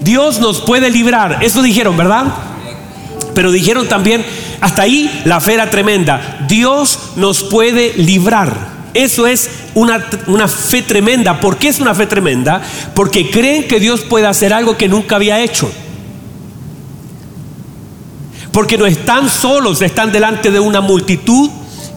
Dios nos puede librar. Eso dijeron, ¿verdad? Pero dijeron también, hasta ahí la fe era tremenda. Dios nos puede librar. Eso es una, una, fe tremenda. ¿Por qué es una fe tremenda? Porque creen que Dios puede hacer algo que nunca había hecho. Porque no están solos, están delante de una multitud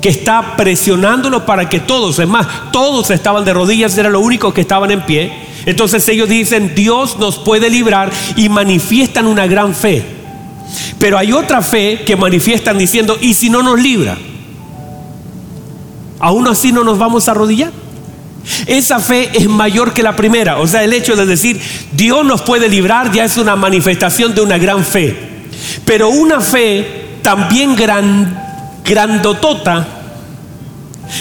que está presionándolo para que todos, es más, todos estaban de rodillas, era lo único que estaban en pie. Entonces ellos dicen, Dios nos puede librar y manifiestan una gran fe. Pero hay otra fe que manifiestan diciendo, ¿y si no nos libra? Aún así no nos vamos a arrodillar. Esa fe es mayor que la primera. O sea, el hecho de decir Dios nos puede librar ya es una manifestación de una gran fe. Pero una fe también gran, grandotota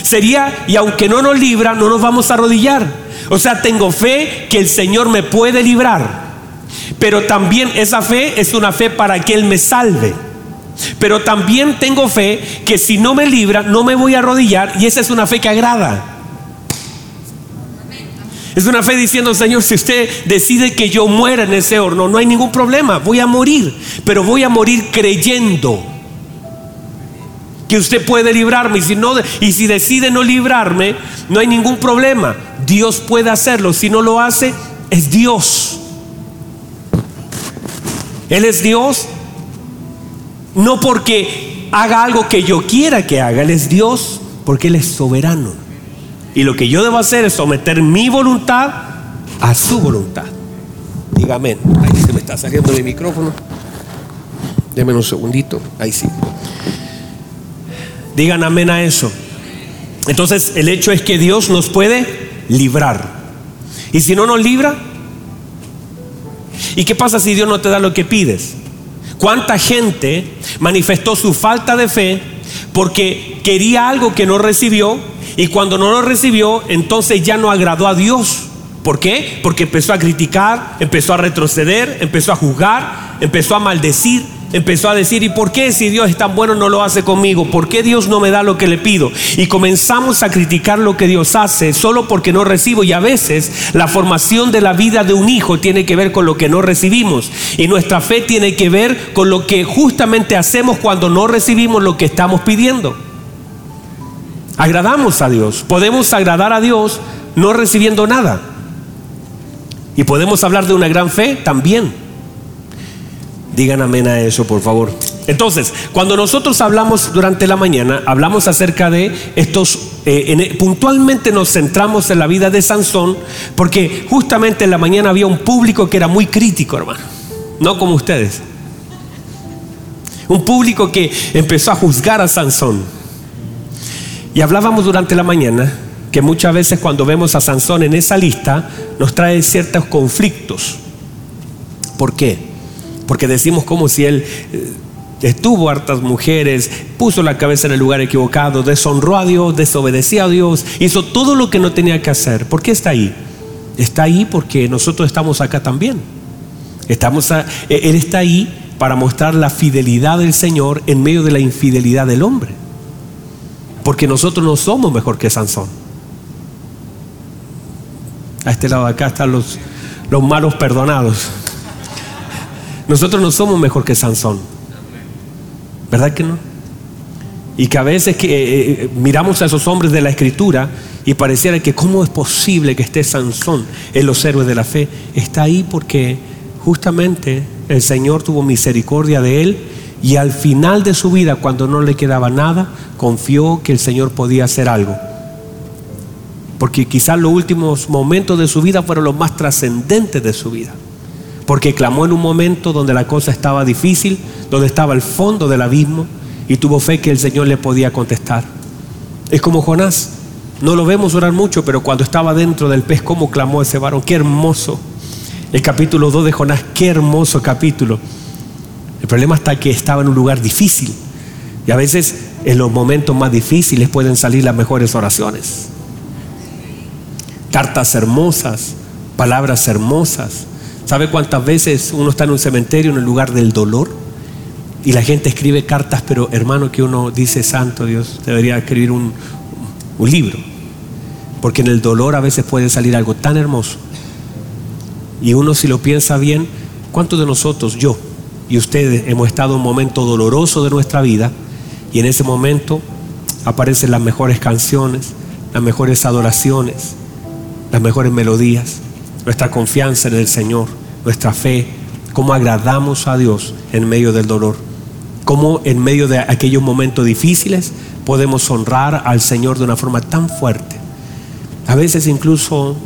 sería, y aunque no nos libra, no nos vamos a arrodillar. O sea, tengo fe que el Señor me puede librar. Pero también esa fe es una fe para que Él me salve. Pero también tengo fe que si no me libra, no me voy a arrodillar y esa es una fe que agrada. Es una fe diciendo, Señor, si usted decide que yo muera en ese horno, no hay ningún problema, voy a morir, pero voy a morir creyendo usted puede librarme y si no y si decide no librarme, no hay ningún problema. Dios puede hacerlo, si no lo hace, es Dios. Él es Dios no porque haga algo que yo quiera que haga, Él es Dios porque Él es soberano. Y lo que yo debo hacer es someter mi voluntad a su voluntad. Dígame, ahí se me está saliendo mi micrófono. Deme un segundito, ahí sí. Digan amén a eso. Entonces el hecho es que Dios nos puede librar. Y si no nos libra, ¿y qué pasa si Dios no te da lo que pides? ¿Cuánta gente manifestó su falta de fe porque quería algo que no recibió y cuando no lo recibió entonces ya no agradó a Dios? ¿Por qué? Porque empezó a criticar, empezó a retroceder, empezó a juzgar, empezó a maldecir, empezó a decir, ¿y por qué si Dios es tan bueno no lo hace conmigo? ¿Por qué Dios no me da lo que le pido? Y comenzamos a criticar lo que Dios hace solo porque no recibo. Y a veces la formación de la vida de un hijo tiene que ver con lo que no recibimos. Y nuestra fe tiene que ver con lo que justamente hacemos cuando no recibimos lo que estamos pidiendo. Agradamos a Dios. Podemos agradar a Dios no recibiendo nada. Y podemos hablar de una gran fe también. Digan amén a eso, por favor. Entonces, cuando nosotros hablamos durante la mañana, hablamos acerca de estos, eh, puntualmente nos centramos en la vida de Sansón, porque justamente en la mañana había un público que era muy crítico, hermano, no como ustedes. Un público que empezó a juzgar a Sansón. Y hablábamos durante la mañana que muchas veces cuando vemos a Sansón en esa lista, nos trae ciertos conflictos. ¿Por qué? Porque decimos como si él eh, estuvo hartas mujeres, puso la cabeza en el lugar equivocado, deshonró a Dios, desobedeció a Dios, hizo todo lo que no tenía que hacer. ¿Por qué está ahí? Está ahí porque nosotros estamos acá también. Estamos e, él está ahí para mostrar la fidelidad del Señor en medio de la infidelidad del hombre. Porque nosotros no somos mejor que Sansón. A este lado de acá están los, los malos perdonados. Nosotros no somos mejor que Sansón. ¿Verdad que no? Y que a veces que, eh, eh, miramos a esos hombres de la escritura y pareciera que cómo es posible que esté Sansón en los héroes de la fe. Está ahí porque justamente el Señor tuvo misericordia de él y al final de su vida, cuando no le quedaba nada, confió que el Señor podía hacer algo. Porque quizás los últimos momentos de su vida fueron los más trascendentes de su vida porque clamó en un momento donde la cosa estaba difícil, donde estaba el fondo del abismo y tuvo fe que el Señor le podía contestar. Es como Jonás, no lo vemos orar mucho, pero cuando estaba dentro del pez, cómo clamó ese varón, qué hermoso. El capítulo 2 de Jonás, qué hermoso capítulo. El problema está que estaba en un lugar difícil y a veces en los momentos más difíciles pueden salir las mejores oraciones. Cartas hermosas, palabras hermosas, ¿Sabe cuántas veces uno está en un cementerio en el lugar del dolor? Y la gente escribe cartas, pero hermano que uno dice, santo Dios, debería escribir un, libro. Porque en el dolor a veces puede salir algo tan hermoso. Y uno si lo piensa bien, ¿cuántos de nosotros, yo y ustedes, hemos estado en un momento doloroso de nuestra vida y en ese momento aparecen las mejores canciones, las mejores adoraciones, las mejores melodías, nuestra confianza en el Señor, nuestra fe, cómo agradamos a Dios en medio del dolor, cómo en medio de aquellos momentos difíciles podemos honrar al Señor de una forma tan fuerte. A veces incluso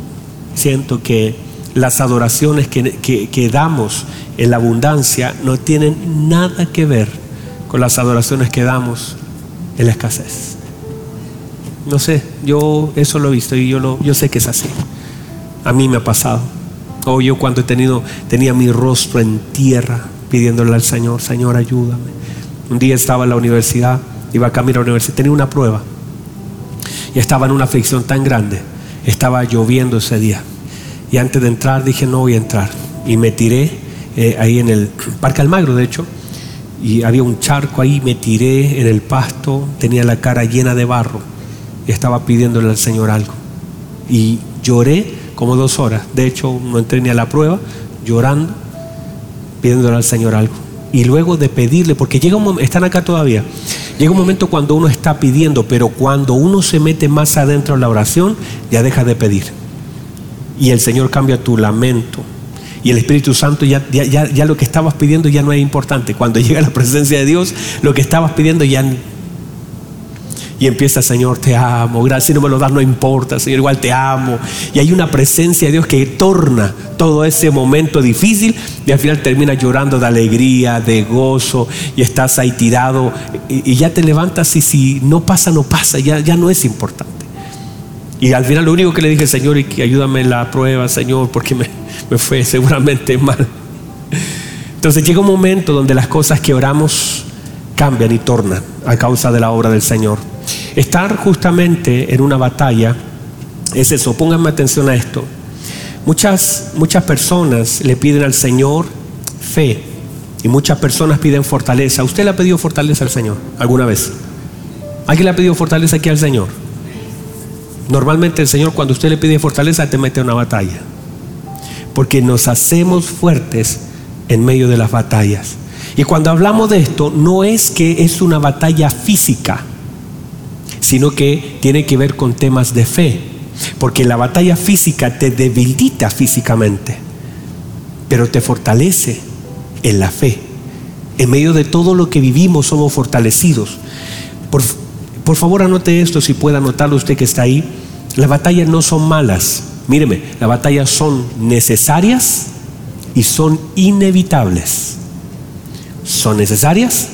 siento que las adoraciones que, damos en la abundancia no tienen nada que ver con las adoraciones que damos en la escasez. No sé, yo eso lo he visto y yo, lo, yo sé que es así. A mí me ha pasado. O yo cuando he tenido, tenía mi rostro en tierra pidiéndole al Señor, Señor, ayúdame. Un día estaba en la universidad, iba a camino a la universidad, tenía una prueba. Y estaba en una aflicción tan grande. Estaba lloviendo ese día. Y antes de entrar dije, no voy a entrar. Y me tiré eh, ahí en el Parque Almagro, de hecho. Y había un charco ahí, me tiré en el pasto, tenía la cara llena de barro. Y estaba pidiéndole al Señor algo. Y lloré como dos horas. De hecho, no entré ni a la prueba, llorando, pidiéndole al Señor algo. Y luego de pedirle, porque llega un momento, están acá todavía, llega un momento cuando uno está pidiendo, pero cuando uno se mete más adentro en la oración, ya deja de pedir. Y el Señor cambia tu lamento. Y el Espíritu Santo ya, ya, ya, lo que estabas pidiendo ya no es importante. Cuando llega la presencia de Dios, lo que estabas pidiendo ya y empieza, Señor, te amo. Gracias, si no me lo das, no importa, Señor, igual te amo. Y hay una presencia de Dios que torna todo ese momento difícil y al final termina llorando de alegría, de gozo y estás ahí tirado y, ya te levantas y si no pasa, no pasa, ya, ya no es importante. Y al final lo único que le dije, Señor, y que ayúdame en la prueba, Señor, porque me, me fue seguramente mal. Entonces llega un momento donde las cosas que oramos cambian y tornan a causa de la obra del Señor. Estar justamente en una batalla es eso, pónganme atención a esto. Muchas, muchas personas le piden al Señor fe y muchas personas piden fortaleza. ¿Usted le ha pedido fortaleza al Señor alguna vez? ¿Alguien le ha pedido fortaleza aquí al Señor? Normalmente el Señor cuando usted le pide fortaleza te mete en una batalla. Porque nos hacemos fuertes en medio de las batallas. Y cuando hablamos de esto, no es que es una batalla física sino que tiene que ver con temas de fe. Porque la batalla física te debilita físicamente, pero te fortalece en la fe. En medio de todo lo que vivimos somos fortalecidos. Por, por favor anote esto si puede anotarlo usted que está ahí. Las batallas no son malas. Míreme, las batallas son necesarias y son inevitables. Son necesarias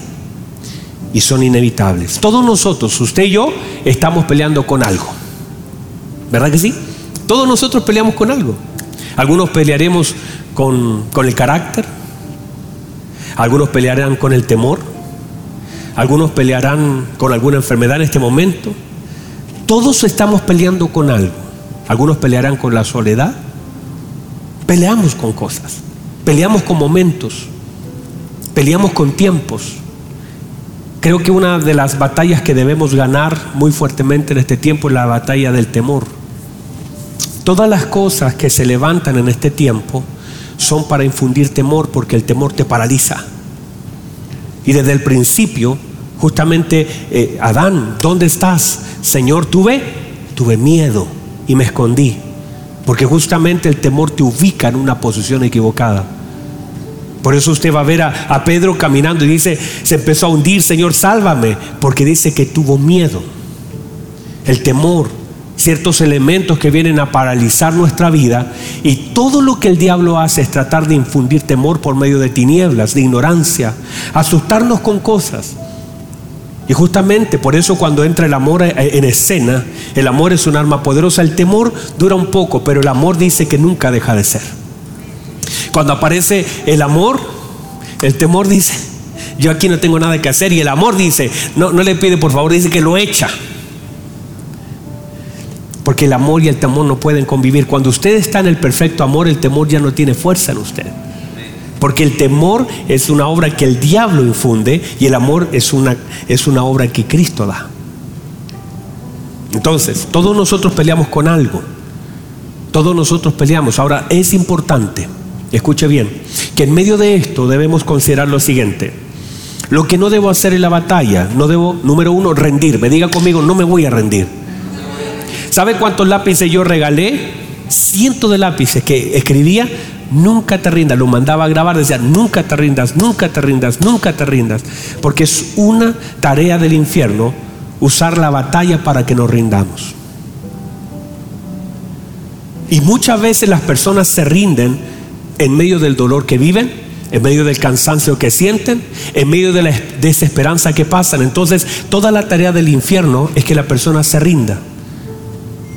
y son inevitables. Todos nosotros, usted y yo, estamos peleando con algo. ¿Verdad que sí? Todos nosotros peleamos con algo. Algunos pelearemos con, con el carácter, algunos pelearán con el temor, algunos pelearán con alguna enfermedad en este momento. Todos estamos peleando con algo. Algunos pelearán con la soledad. Peleamos con cosas. Peleamos con momentos. Peleamos con tiempos. Creo que una de las batallas que debemos ganar muy fuertemente en este tiempo es la batalla del temor. Todas las cosas que se levantan en este tiempo son para infundir temor porque el temor te paraliza. Y desde el principio, justamente, eh, Adán, ¿dónde estás? Señor, tuve, tuve miedo y me escondí. Porque justamente el temor te ubica en una posición equivocada. Por eso usted va a ver a, Pedro caminando y dice, se empezó a hundir, Señor, sálvame, porque dice que tuvo miedo. El temor, ciertos elementos que vienen a paralizar nuestra vida y todo lo que el diablo hace es tratar de infundir temor por medio de tinieblas, de ignorancia, asustarnos con cosas. Y justamente por eso cuando entra el amor en escena, el amor es un arma poderosa, el temor dura un poco, pero el amor dice que nunca deja de ser. Cuando aparece el amor, el temor dice, yo aquí no tengo nada que hacer. Y el amor dice, no, no le pide por favor, dice que lo echa. Porque el amor y el temor no pueden convivir. Cuando usted está en el perfecto amor, el temor ya no tiene fuerza en usted. Porque el temor es una obra que el diablo infunde y el amor es una, es una obra que Cristo da. Entonces, todos nosotros peleamos con algo. Todos nosotros peleamos. Ahora, es importante escuche bien, que en medio de esto debemos considerar lo siguiente. Lo que no debo hacer en la batalla, no debo, número uno, rendirme. Diga conmigo, no me voy a rendir. ¿Sabe cuántos lápices yo regalé? Cientos de lápices que escribía, nunca te rindas. Lo mandaba a grabar, decía, nunca te rindas, nunca te rindas, nunca te rindas. Porque es una tarea del infierno usar la batalla para que nos rindamos. Y muchas veces las personas se rinden en medio del dolor que viven, en medio del cansancio que sienten, en medio de la desesperanza que pasan. Entonces, toda la tarea del infierno es que la persona se rinda.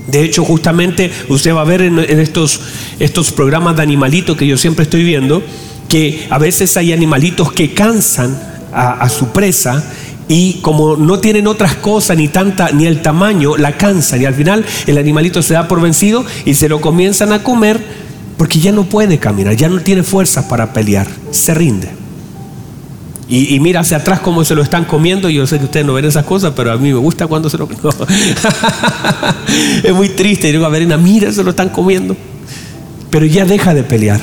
De hecho, justamente usted va a ver en, estos, estos programas de animalitos que yo siempre estoy viendo, que a veces hay animalitos que cansan a, a su presa y como no tienen otras cosas ni tanta ni el tamaño la cansan y al final el animalito se da por vencido y se lo comienzan a comer porque ya no puede caminar, ya no tiene fuerzas para pelear, se rinde. Y, mira hacia atrás cómo se lo están comiendo. Yo sé que ustedes no ven esas cosas, pero a mí me gusta cuando se lo es muy triste. Y digo a Verena, mira, se lo están comiendo. Pero ya deja de pelear.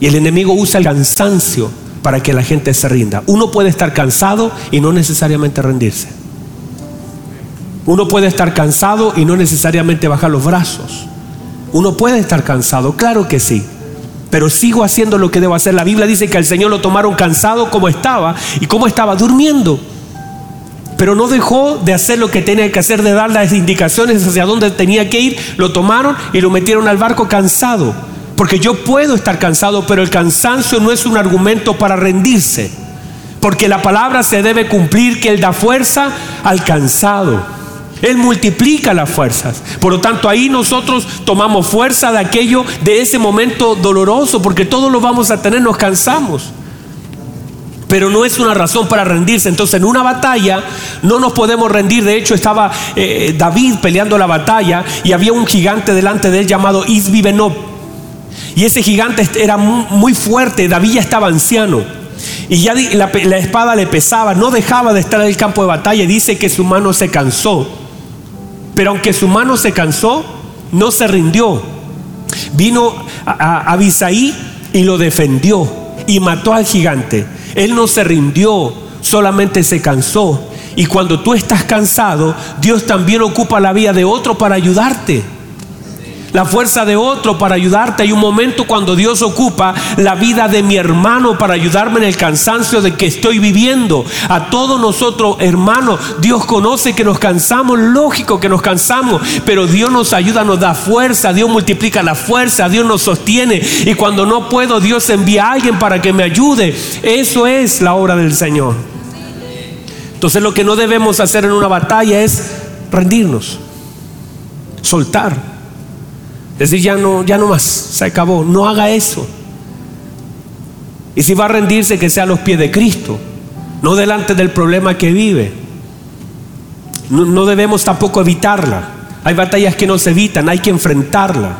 Y el enemigo usa el cansancio para que la gente se rinda. Uno puede estar cansado y no necesariamente rendirse. Uno puede estar cansado y no necesariamente bajar los brazos. Uno puede estar cansado, claro que sí. Pero sigo haciendo lo que debo hacer. La Biblia dice que al Señor lo tomaron cansado como estaba. ¿Y como estaba? Durmiendo. Pero no dejó de hacer lo que tenía que hacer, de dar las indicaciones hacia dónde tenía que ir. Lo tomaron y lo metieron al barco cansado. Porque yo puedo estar cansado, pero el cansancio no es un argumento para rendirse. Porque la palabra se debe cumplir que Él da fuerza al cansado. Él multiplica las fuerzas. Por lo tanto, ahí nosotros tomamos fuerza de aquello, de ese momento doloroso, porque todos lo vamos a tener, nos cansamos. Pero no es una razón para rendirse. Entonces, en una batalla no nos podemos rendir. De hecho, estaba eh, David peleando la batalla y había un gigante delante de él llamado Isbi y ese gigante era muy fuerte, David ya estaba anciano. Y ya la, espada le pesaba, no dejaba de estar en el campo de batalla. Dice que su mano se cansó. Pero aunque su mano se cansó, no se rindió. Vino a, Abisaí y lo defendió y mató al gigante. Él no se rindió, solamente se cansó. Y cuando tú estás cansado, Dios también ocupa la vida de otro para ayudarte la fuerza de otro para ayudarte. Hay un momento cuando Dios ocupa la vida de mi hermano para ayudarme en el cansancio de que estoy viviendo. A todos nosotros, hermanos, Dios conoce que nos cansamos, lógico que nos cansamos, pero Dios nos ayuda, nos da fuerza, Dios multiplica la fuerza, Dios nos sostiene. Y cuando no puedo, Dios envía a alguien para que me ayude. Eso es la obra del Señor. Entonces lo que no debemos hacer en una batalla es rendirnos, soltar. Decir, ya no, ya no más, se acabó. No haga eso. Y si va a rendirse, que sea a los pies de Cristo, no delante del problema que vive. No, no debemos tampoco evitarla. Hay batallas que no se evitan, hay que enfrentarla.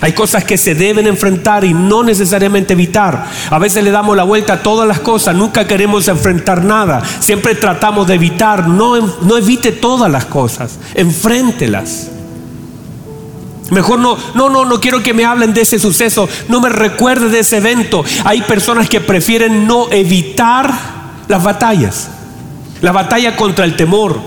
Hay cosas que se deben enfrentar y no necesariamente evitar. A veces le damos la vuelta a todas las cosas, nunca queremos enfrentar nada. Siempre tratamos de evitar. No, no evite todas las cosas, enfréntelas. Mejor no, no, no, no quiero que me hablen de ese suceso, no me recuerde de ese evento. Hay personas que prefieren no evitar las batallas, la batalla contra el temor.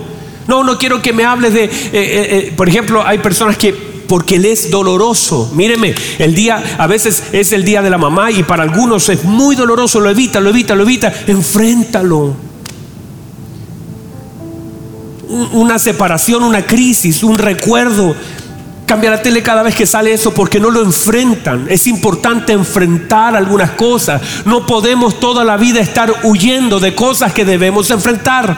No, no quiero que me hables de, eh, eh, eh, por ejemplo, hay personas que porque le es doloroso. Míreme, el día, a veces es el día de la mamá y para algunos es muy doloroso, lo evita, lo evita, lo evita, enfréntalo. Una separación, una crisis, un recuerdo Cambia la tele cada vez que sale eso porque no lo enfrentan. Es importante enfrentar algunas cosas. No podemos toda la vida estar huyendo de cosas que debemos enfrentar.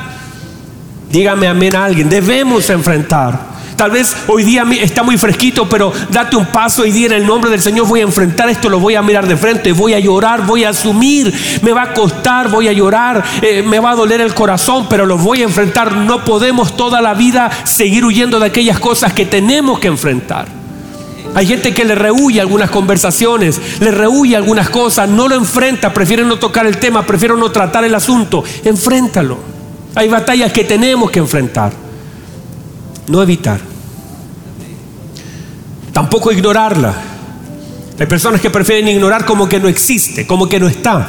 Dígame amén a alguien. Debemos enfrentar. Tal vez hoy día está muy fresquito, pero date un paso y di en el nombre del Señor voy a enfrentar esto, lo voy a mirar de frente, voy a llorar, voy a asumir, me va a costar, voy a llorar, eh, me va a doler el corazón, pero lo voy a enfrentar. No podemos toda la vida seguir huyendo de aquellas cosas que tenemos que enfrentar. Hay gente que le rehuye algunas conversaciones, le rehuye algunas cosas, no lo enfrenta, prefiere no tocar el tema, prefiere no tratar el asunto. Enfréntalo. Hay batallas que tenemos que enfrentar no evitar. Tampoco ignorarla. Hay personas que prefieren ignorar como que no existe, como que no está,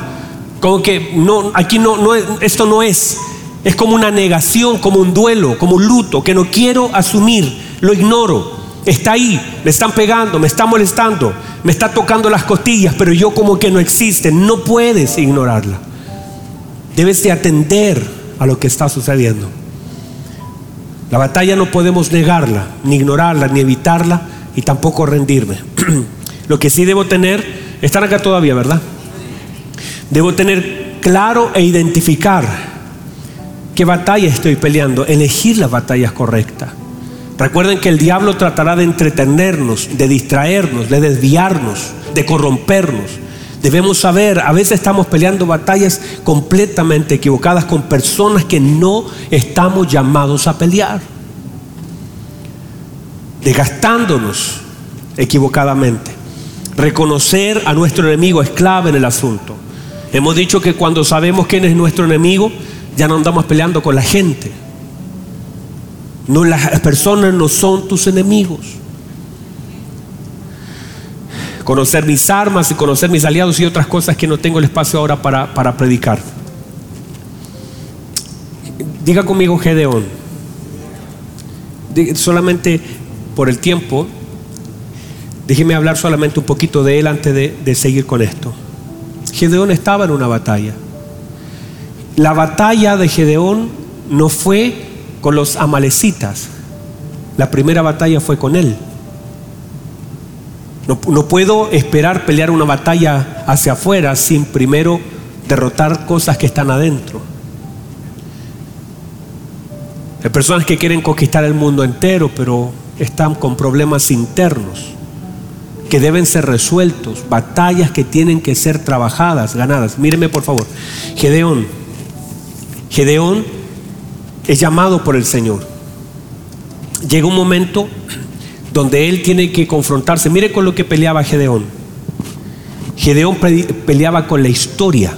como que no, aquí no, esto no es. Es como una negación, como un duelo, como un luto que no quiero asumir, lo ignoro. Está ahí, me están pegando, me está molestando, me está tocando las costillas, pero yo como que no existe. No puedes ignorarla. Debes de atender a lo que está sucediendo. La batalla no podemos negarla, ni ignorarla, ni evitarla, y tampoco rendirme. lo que sí debo tener, están acá todavía, ¿verdad? Debo tener claro e identificar qué batalla estoy peleando, elegir las batallas correctas. Recuerden que el diablo tratará de entretenernos, de distraernos, de desviarnos, de corrompernos. Debemos saber, a veces estamos peleando batallas completamente equivocadas con personas que no estamos llamados a pelear. Desgastándonos equivocadamente. Reconocer a nuestro enemigo es clave en el asunto. Hemos dicho que cuando sabemos quién es nuestro enemigo, ya no andamos peleando con la gente no, las personas no son tus enemigos. Conocer mis armas y conocer mis aliados y otras cosas que no tengo el espacio ahora para, para predicar. Diga conmigo Gedeón. Solamente por el tiempo, déjeme hablar solamente un poquito de él antes de, de seguir con esto. Gedeón estaba en una batalla. La batalla de Gedeón no fue con los amalecitas. La primera batalla fue con él. No, puedo esperar pelear una batalla hacia afuera sin primero derrotar cosas que están adentro. Hay personas que quieren conquistar el mundo entero, pero están con problemas internos que deben ser resueltos, batallas que tienen que ser trabajadas, ganadas. Míreme por favor. Gedeón. Gedeón es llamado por el Señor. Llega un momento donde él tiene que confrontarse. Mire con lo que peleaba Gedeón. Gedeón peleaba con la historia.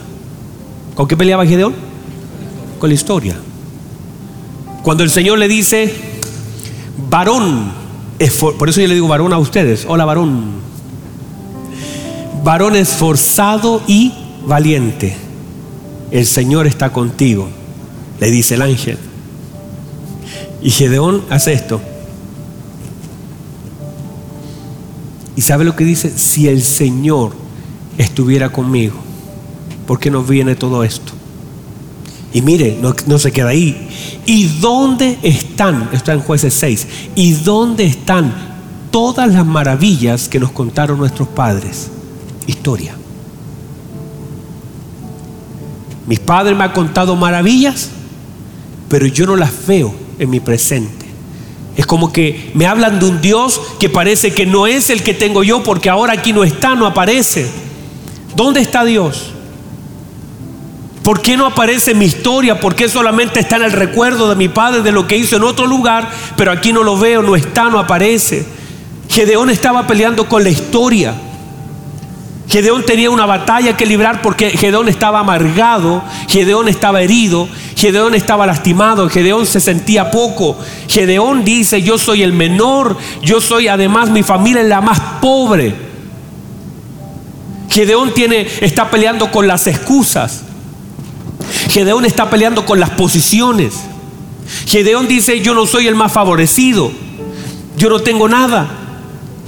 ¿Con qué peleaba Gedeón? Con la historia. Cuando el Señor le dice, varón, por eso yo le digo varón a ustedes, hola varón, varón esforzado y valiente, el Señor está contigo, le dice el ángel. Y Gedeón hace esto. ¿Y sabe lo que dice? Si el Señor estuviera conmigo, ¿por qué nos viene todo esto? Y mire, no, se queda ahí. ¿Y dónde están? Está en jueces 6. ¿Y dónde están todas las maravillas que nos contaron nuestros padres? Historia. Mis padres me han contado maravillas, pero yo no las veo en mi presente. Es como que me hablan de un Dios que parece que no es el que tengo yo porque ahora aquí no está, no aparece. ¿Dónde está Dios? ¿Por qué no aparece mi historia? ¿Por qué solamente está en el recuerdo de mi padre de lo que hizo en otro lugar, pero aquí no lo veo, no está, no aparece? Gedeón estaba peleando con la historia. Gedeón tenía una batalla que librar porque Gedeón estaba amargado, Gedeón estaba herido, Gedeón estaba lastimado, Gedeón se sentía poco. Gedeón dice, yo soy el menor, yo soy además mi familia es la más pobre. Gedeón tiene, está peleando con las excusas. Gedeón está peleando con las posiciones. Gedeón dice, yo no soy el más favorecido, yo no tengo nada.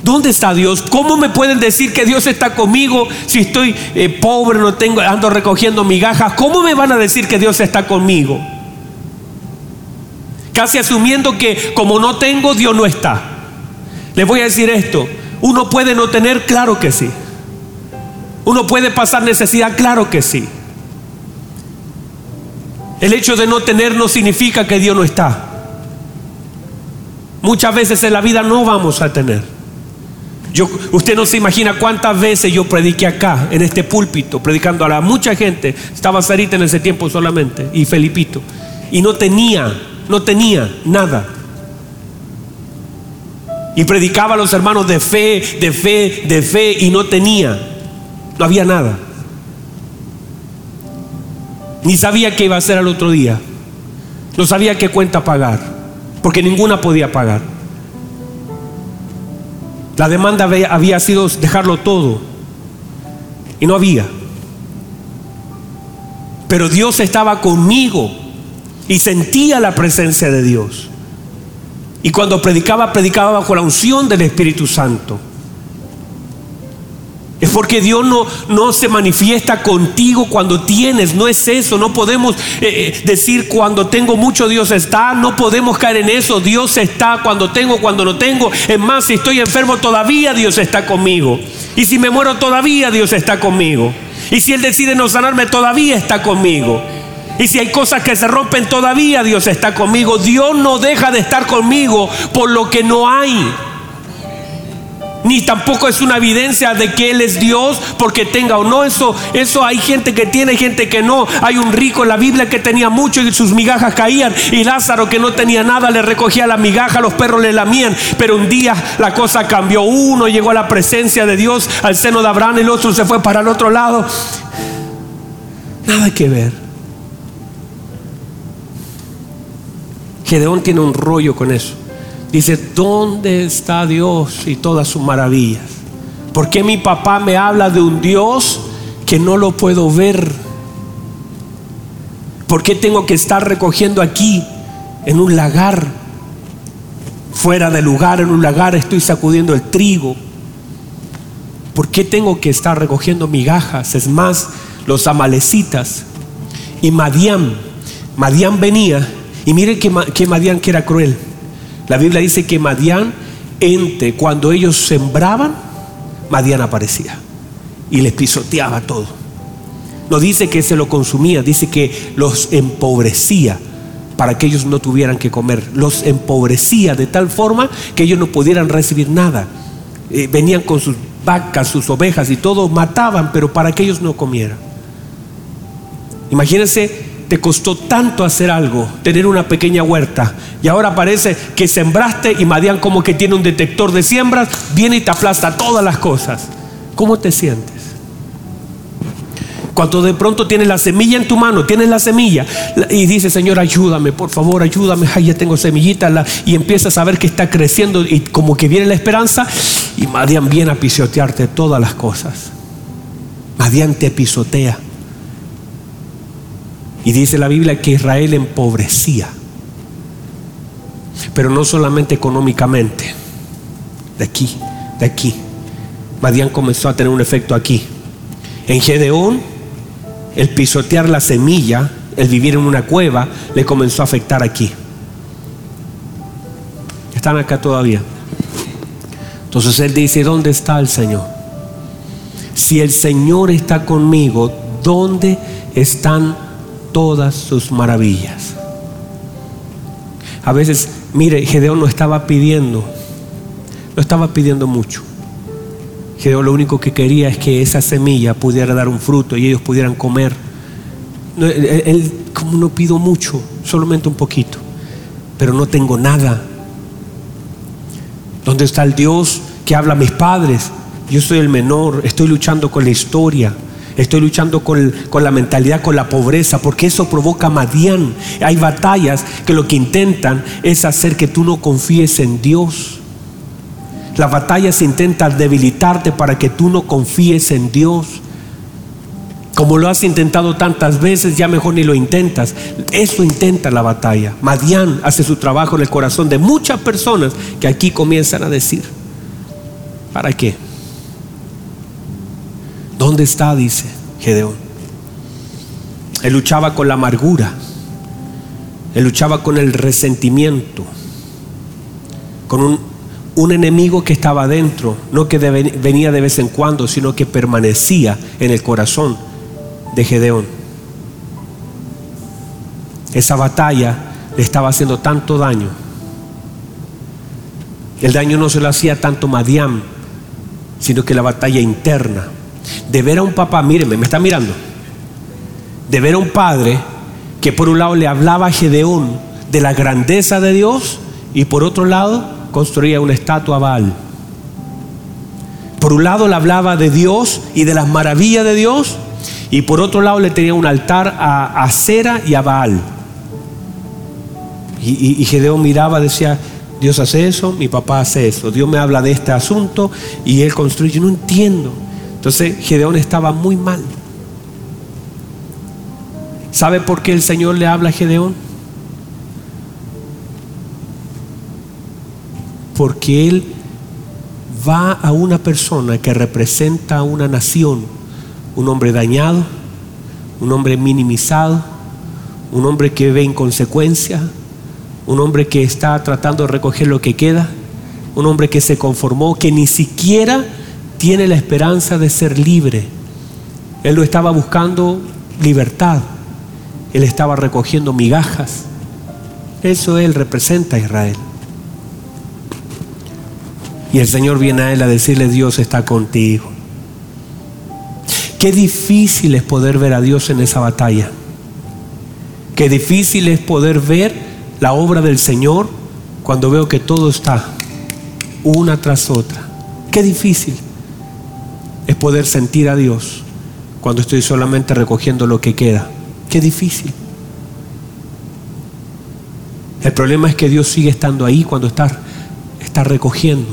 ¿Dónde está Dios? ¿Cómo me pueden decir que Dios está conmigo si estoy eh, pobre, no tengo, ando recogiendo migajas? ¿Cómo me van a decir que Dios está conmigo? Casi asumiendo que como no tengo, Dios no está. Les voy a decir esto. Uno puede no tener, claro que sí. Uno puede pasar necesidad, claro que sí. El hecho de no tener no significa que Dios no está. Muchas veces en la vida no vamos a tener usted no se imagina cuántas veces yo prediqué acá, en este púlpito, predicando a la mucha gente. Estaba Sarita en ese tiempo solamente y Felipito. Y no tenía, no tenía nada. Y predicaba a los hermanos de fe, de fe, de fe y no tenía. No había nada. Ni sabía qué iba a hacer al otro día. No sabía qué cuenta pagar. Porque ninguna podía pagar. La demanda había sido dejarlo todo. Y no había. Pero Dios estaba conmigo y sentía la presencia de Dios. Y cuando predicaba, predicaba bajo la unción del Espíritu Santo. Es porque Dios no, no se manifiesta contigo cuando tienes, no es eso, no podemos eh, eh, decir cuando tengo mucho Dios está, no podemos caer en eso, Dios está cuando tengo, cuando no tengo, es más, si estoy enfermo todavía Dios está conmigo, y si me muero todavía Dios está conmigo, y si Él decide no sanarme todavía está conmigo. Y si hay cosas que se rompen todavía, Dios está conmigo. Dios no deja de estar conmigo por lo que no hay ni tampoco es una evidencia de que Él es Dios porque tenga o no. Eso, eso hay gente que tiene, gente que no. Hay un rico en la Biblia que tenía mucho y sus migajas caían. Y Lázaro que no tenía nada le recogía la migaja, los perros le lamían. Pero un día la cosa cambió. Uno llegó a la presencia de Dios, al seno de Abraham, el otro se fue para el otro lado. Nada que ver. Gedeón tiene un rollo con eso. Dice, ¿dónde está Dios y todas sus maravillas? ¿Por qué mi papá me habla de un Dios que no lo puedo ver? ¿Por qué tengo que estar recogiendo aquí en un lagar? Fuera del lugar, en un lagar estoy sacudiendo el trigo. ¿Por qué tengo que estar recogiendo migajas? Es más, los amalecitas y Madián. Madián venía y mire que, que Madián que era cruel la Biblia dice que Madián, entre cuando ellos sembraban, Madián aparecía y les pisoteaba todo. No dice que se lo consumía, dice que los empobrecía para que ellos no tuvieran que comer. Los empobrecía de tal forma que ellos no pudieran recibir nada. Eh, venían con sus vacas, sus ovejas y todo, mataban, pero para que ellos no comieran. Imagínense te costó tanto hacer algo, tener una pequeña huerta, y ahora parece que sembraste y Madian como que tiene un detector de siembras, viene y te aplasta todas las cosas. ¿Cómo te sientes? Cuando de pronto tienes la semilla en tu mano, tienes la semilla y dices, Señor, ayúdame, por favor, ayúdame, ay, ya tengo semillita, y empiezas a ver que está creciendo y como que viene la esperanza, y Madian viene a pisotearte todas las cosas. Madian te pisotea. Y dice la Biblia que Israel empobrecía. Pero no solamente económicamente. De aquí, de aquí. Madián comenzó a tener un efecto aquí. En Gedeón, el pisotear la semilla, el vivir en una cueva, le comenzó a afectar aquí. Están acá todavía. Entonces él dice, ¿dónde está el Señor? Si el Señor está conmigo, ¿dónde están todas sus maravillas. A veces, mire, Gedeón no estaba pidiendo, no estaba pidiendo mucho. Gedeón lo único que quería es que esa semilla pudiera dar un fruto y ellos pudieran comer. Él, como no pido mucho, solamente un poquito, pero no tengo nada. ¿Dónde está el Dios que habla a mis padres? Yo soy el menor, estoy luchando con la historia. Estoy luchando con, la mentalidad, con la pobreza, porque eso provoca Madián. Hay batallas que lo que intentan es hacer que tú no confíes en Dios. Las batallas intentan debilitarte para que tú no confíes en Dios. Como lo has intentado tantas veces, ya mejor ni lo intentas. Eso intenta la batalla. Madián hace su trabajo en el corazón de muchas personas que aquí comienzan a decir, ¿para qué? ¿Dónde está? Dice Gedeón. Él luchaba con la amargura. Él luchaba con el resentimiento. Con un, enemigo que estaba adentro, no que venía de vez en cuando, sino que permanecía en el corazón de Gedeón. Esa batalla le estaba haciendo tanto daño. El daño no se lo hacía tanto Madiam, sino que la batalla interna de ver a un papá, míreme, me está mirando, de ver a un padre que por un lado le hablaba a Gedeón de la grandeza de Dios y por otro lado construía una estatua a Baal. Por un lado le hablaba de Dios y de las maravillas de Dios y por otro lado le tenía un altar a, Cera y a Baal. Y, y Gedeón miraba, decía, Dios hace eso, mi papá hace eso. Dios me habla de este asunto y él construye. Yo no entiendo. Entonces Gedeón estaba muy mal. ¿Sabe por qué el Señor le habla a Gedeón? Porque él va a una persona que representa a una nación, un hombre dañado, un hombre minimizado, un hombre que ve inconsecuencia, un hombre que está tratando de recoger lo que queda, un hombre que se conformó, que ni siquiera tiene la esperanza de ser libre. Él lo estaba buscando libertad, él estaba recogiendo migajas. Eso él representa a Israel. Y el Señor viene a él a decirle, Dios está contigo. Qué difícil es poder ver a Dios en esa batalla. Qué difícil es poder ver la obra del Señor cuando veo que todo está una tras otra. Qué difícil es poder sentir a Dios cuando estoy solamente recogiendo lo que queda. Qué difícil. El problema es que Dios sigue estando ahí cuando está, está recogiendo.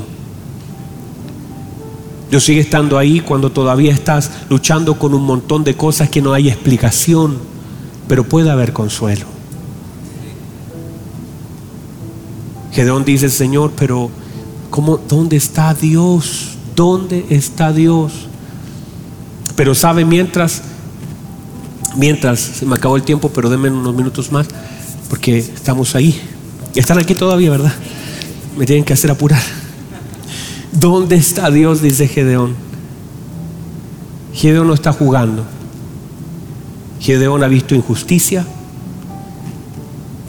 Dios sigue estando ahí cuando todavía estás luchando con un montón de cosas que no hay explicación, pero puede haber consuelo. Gedeón dice, Señor, pero ¿cómo, ¿dónde está Dios? ¿Dónde está Dios? Pero sabe, mientras, mientras, se me acabó el tiempo, pero denme unos minutos más, porque estamos ahí. Están aquí todavía, ¿verdad? Me tienen que hacer apurar. ¿Dónde está Dios? Dice Gedeón. Gedeón no está jugando. Gedeón ha visto injusticia.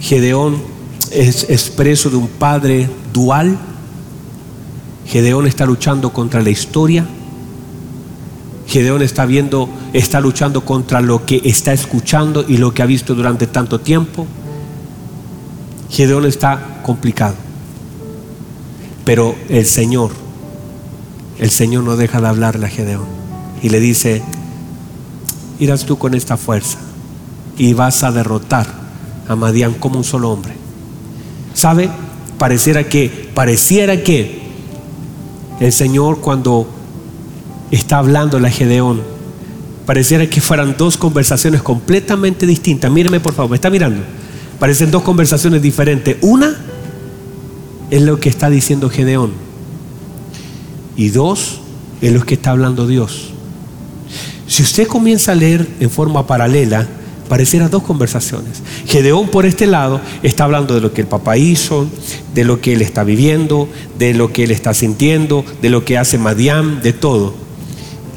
Gedeón es expreso de un padre dual. Gedeón está luchando contra la historia. Gedeón está viendo, está luchando contra lo que está escuchando y lo que ha visto durante tanto tiempo. Gedeón está complicado. Pero el Señor el Señor no deja de hablarle a Gedeón y le dice, irás tú con esta fuerza y vas a derrotar a Madián como un solo hombre. ¿Sabe? Pareciera que, pareciera que el Señor cuando está hablando a Gedeón, pareciera que fueran dos conversaciones completamente distintas. Míreme por favor, me está mirando. Parecen dos conversaciones diferentes. Una es lo que está diciendo Gedeón y dos es lo que está hablando Dios. Si usted comienza a leer en forma paralela, parecieran dos conversaciones. Gedeón por este lado está hablando de lo que el papá hizo, de lo que él está viviendo, de lo que él está sintiendo, de lo que hace Madián, de todo.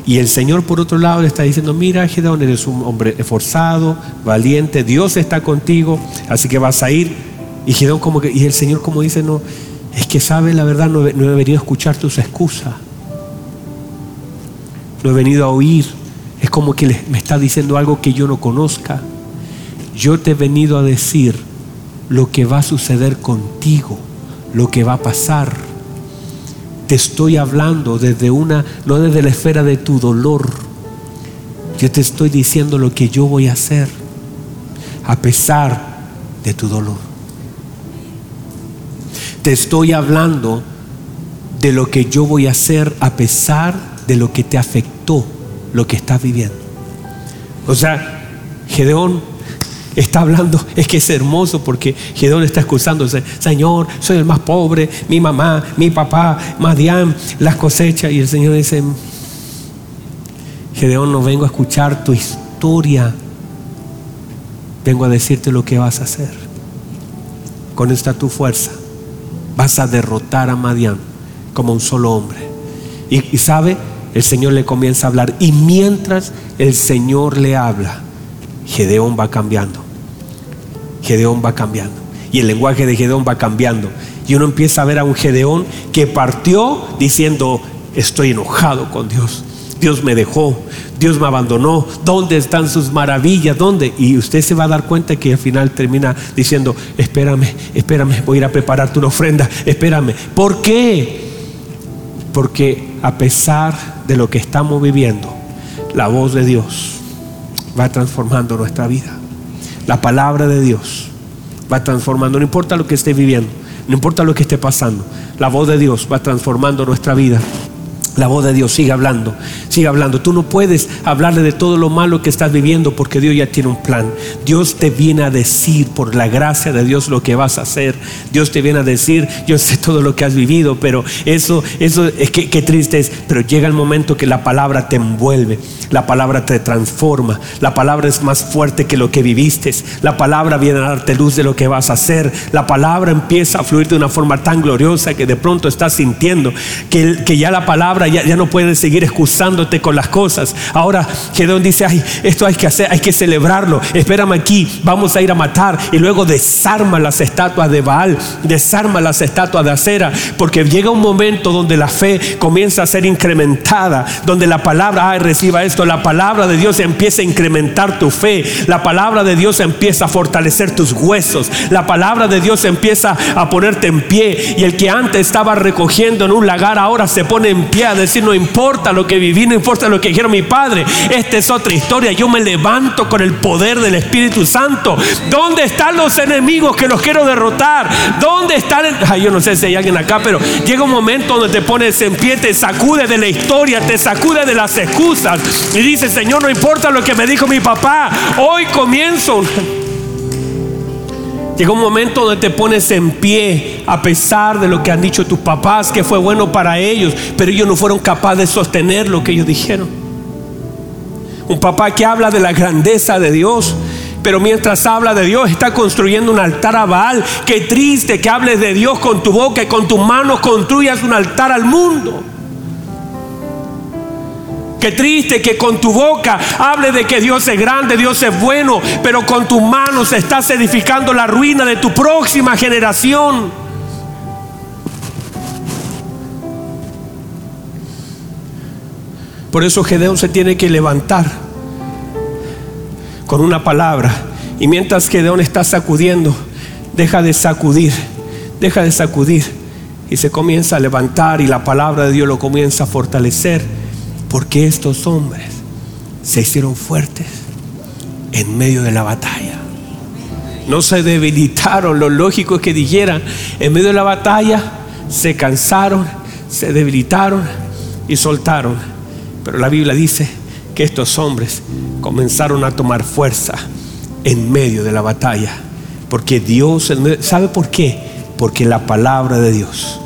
Y el Señor por otro lado le está diciendo, mira Gedeón, eres un hombre esforzado, valiente, Dios está contigo, así que vas a ir. Y Gedeón como que, y el Señor como dice, no, es que sabe la verdad, no he, venido a escuchar tus excusas. No he venido a oír. Es como que me está diciendo algo que yo no conozca. Yo te he venido a decir lo que va a suceder contigo, lo que va a pasar. Te estoy hablando desde una, no desde la esfera de tu dolor. Yo te estoy diciendo lo que yo voy a hacer a pesar de tu dolor. Te estoy hablando de lo que yo voy a hacer a pesar de lo que te afectó, lo que estás viviendo. O sea, Gedeón está hablando, es que es hermoso porque Gedeón está excusándose, Señor, soy el más pobre, mi mamá, mi papá, Madián, las cosechas. Y el Señor dice, Gedeón, no vengo a escuchar tu historia, vengo a decirte lo que vas a hacer. Con esta tu fuerza vas a derrotar a Madián como un solo hombre. Y, sabe, el Señor le comienza a hablar. Y mientras el Señor le habla, Gedeón va cambiando. Gedeón va cambiando. Y el lenguaje de Gedeón va cambiando. Y uno empieza a ver a un Gedeón que partió diciendo, estoy enojado con Dios. Dios me dejó, Dios me abandonó, ¿dónde están sus maravillas? ¿Dónde? Y usted se va a dar cuenta que al final termina diciendo, espérame, espérame, voy a ir a prepararte una ofrenda, espérame. ¿Por qué? Porque a pesar de lo que estamos viviendo, la voz de Dios va transformando nuestra vida. La palabra de Dios va transformando, no importa lo que esté viviendo, No importa lo que esté pasando, la voz de Dios va transformando nuestra vida. La voz de Dios sigue hablando, sigue hablando. Tú no puedes hablarle de todo lo malo que estás viviendo porque Dios ya tiene un plan. Dios te viene a decir por la gracia de Dios lo que vas a hacer. Dios te viene a decir, yo sé todo lo que has vivido, pero eso, eso es que, qué triste es. Pero llega el momento que la palabra te envuelve, la palabra te transforma, la palabra es más fuerte que lo que viviste. La palabra viene a darte luz de lo que vas a hacer. La palabra empieza a fluir de una forma tan gloriosa que de pronto estás sintiendo que, que ya la palabra ya, no puedes seguir excusándote con las cosas. Ahora Gedeón dice, ay, esto hay que hacer, hay que celebrarlo. Espérame aquí, vamos a ir a matar. Y luego desarma las estatuas de Baal, desarma las estatuas de acera, porque llega un momento donde la fe comienza a ser incrementada, donde la palabra, ay, reciba esto, la palabra de Dios empieza a incrementar tu fe, la palabra de Dios empieza a fortalecer tus huesos, la palabra de Dios empieza a ponerte en pie. Y el que antes estaba recogiendo en un lagar, ahora se pone en pie decir, no importa lo que viví, no importa lo que dijeron mi padre, esta es otra historia, yo me levanto con el poder del Espíritu Santo. ¿Dónde están los enemigos que los quiero derrotar? ¿Dónde están? yo no sé si hay alguien acá, pero llega un momento donde te pones en pie, te sacude de la historia, te sacude de las excusas y dices, Señor, no importa lo que me dijo mi papá, hoy comienzo. Llega un momento donde te pones en pie a pesar de lo que han dicho tus papás, que fue bueno para ellos, pero ellos no fueron capaces de sostener lo que ellos dijeron. Un papá que habla de la grandeza de Dios, pero mientras habla de Dios está construyendo un altar a Baal. Qué triste que hables de Dios con tu boca y con tus manos construyas un altar al mundo. Qué triste que con tu boca hable de que Dios es grande, Dios es bueno, pero con tus manos estás edificando la ruina de tu próxima generación. Por eso Gedeón se tiene que levantar con una palabra. Y mientras Gedeón está sacudiendo, deja de sacudir, deja de sacudir. Y se comienza a levantar y la palabra de Dios lo comienza a fortalecer porque estos hombres se hicieron fuertes en medio de la batalla. No se debilitaron, lo lógico es que dijeran, en medio de la batalla se cansaron, se debilitaron y soltaron. Pero la Biblia dice que estos hombres comenzaron a tomar fuerza en medio de la batalla. Porque Dios, ¿sabe por qué? Porque la palabra de Dios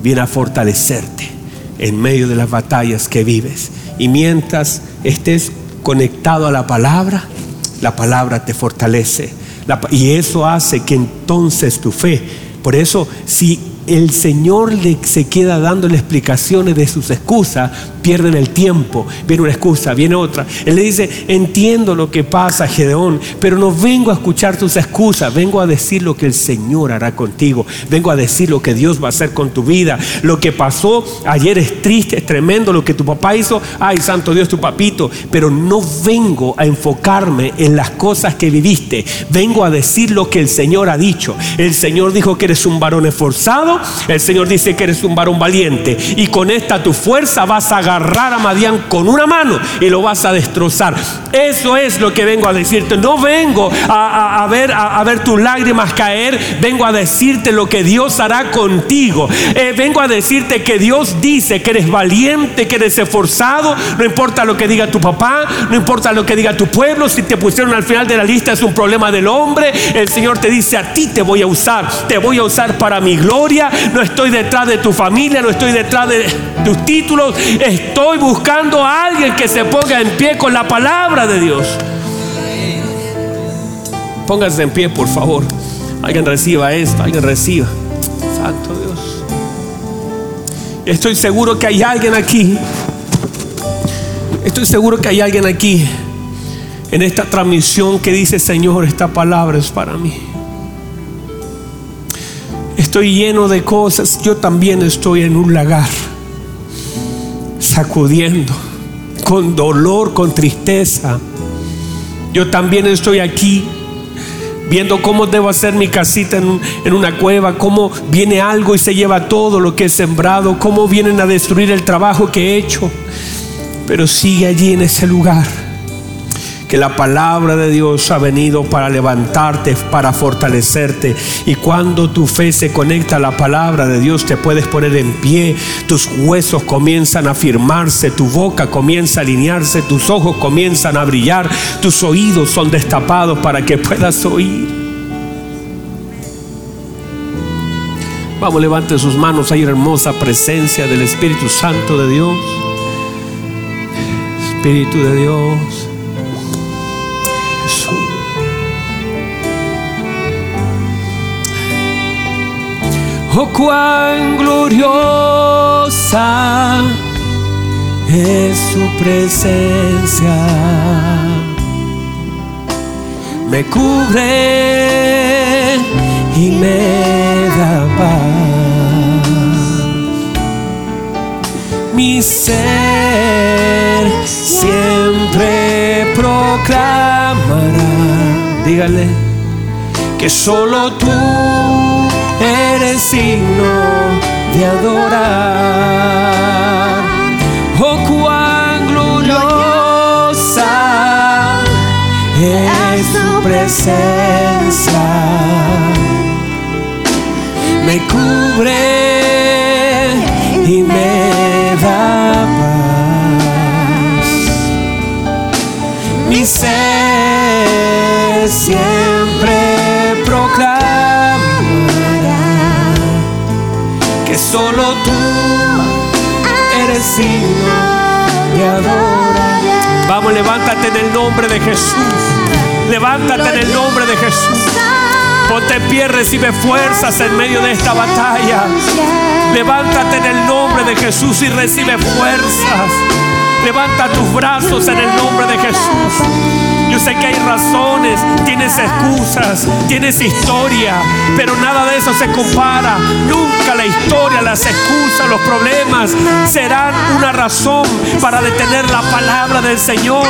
viene a fortalecerte en medio de las batallas que vives. Y mientras estés conectado a la palabra, la palabra te fortalece. y eso hace que entonces tu fe, por eso si el Señor le, se queda dándole explicaciones de sus excusas, pierden el tiempo. Viene una excusa, viene otra. Él le dice, entiendo lo que pasa, Gedeón, pero no vengo a escuchar tus excusas, vengo a decir lo que el Señor hará contigo, vengo a decir lo que Dios va a hacer con tu vida. Lo que pasó ayer es triste, es tremendo, lo que tu papá hizo, ay, santo Dios, tu papito, pero no vengo a enfocarme en las cosas que viviste, vengo a decir lo que el Señor ha dicho. El Señor dijo que eres un varón esforzado el Señor dice que eres un varón valiente y con esta tu fuerza vas a agarrar a Madián con una mano y lo vas a destrozar. Eso es lo que vengo a decirte. No vengo a, ver, a, ver tus lágrimas caer, vengo a decirte lo que Dios hará contigo. Eh, vengo a decirte que Dios dice que eres valiente, que eres esforzado, no importa lo que diga tu papá, no importa lo que diga tu pueblo, si te pusieron al final de la lista es un problema del hombre, el Señor te dice a ti te voy a usar, te voy a usar para mi gloria no estoy detrás de tu familia, no estoy detrás de tus títulos, estoy buscando a alguien que se ponga en pie con la palabra de Dios. Pónganse en pie, por favor. Alguien reciba esto, alguien reciba. Santo Dios. Estoy seguro que hay alguien aquí. Estoy seguro que hay alguien aquí en esta transmisión que dice, Señor, esta palabra es para mí estoy lleno de cosas, yo también estoy en un lagar, sacudiendo, con dolor, con tristeza. Yo también estoy aquí viendo cómo debo hacer mi casita en, en, una cueva, cómo viene algo y se lleva todo lo que he sembrado, cómo vienen a destruir el trabajo que he hecho. Pero sigue allí en ese lugar que la palabra de Dios ha venido para levantarte, para fortalecerte. Y cuando tu fe se conecta a la palabra de Dios, te puedes poner en pie, tus huesos comienzan a firmarse, tu boca comienza a alinearse, tus ojos comienzan a brillar, tus oídos son destapados para que puedas oír. Vamos, levante sus manos. Hay hermosa presencia del Espíritu Santo de Dios. Espíritu de Dios. Oh, cuán gloriosa es su presencia. Me cubre y me da paz. Mi ser siempre dígale, que solo tú eres signo de adorar. Oh, cuán gloriosa es tu presencia me cubre y me da Siempre proclamará que solo tú eres signo de adorar. Vamos, levántate en el nombre de Jesús. Levántate en el nombre de Jesús. Ponte en pie, recibe fuerzas en medio de esta batalla. Levántate en el nombre de Jesús y recibe fuerzas. Levanta tus brazos en el nombre de Jesús. Yo sé que hay razones, tienes excusas, tienes historia, pero nada de eso se compara. Nunca la historia, las excusas, los problemas serán una razón para detener la palabra del Señor.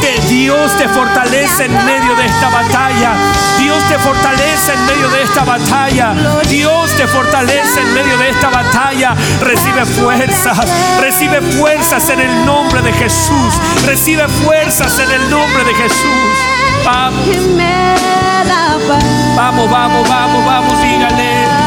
Que Dios te fortalece en medio de esta batalla. Dios te fortalece en medio de esta batalla. Dios te fortalece en medio de esta batalla. Recibe fuerzas, recibe fuerzas en el nombre de Jesús. Recibe fuerzas en el nombre de Jesús. Vamos, vamos, vamos, vamos, vamos, dígale.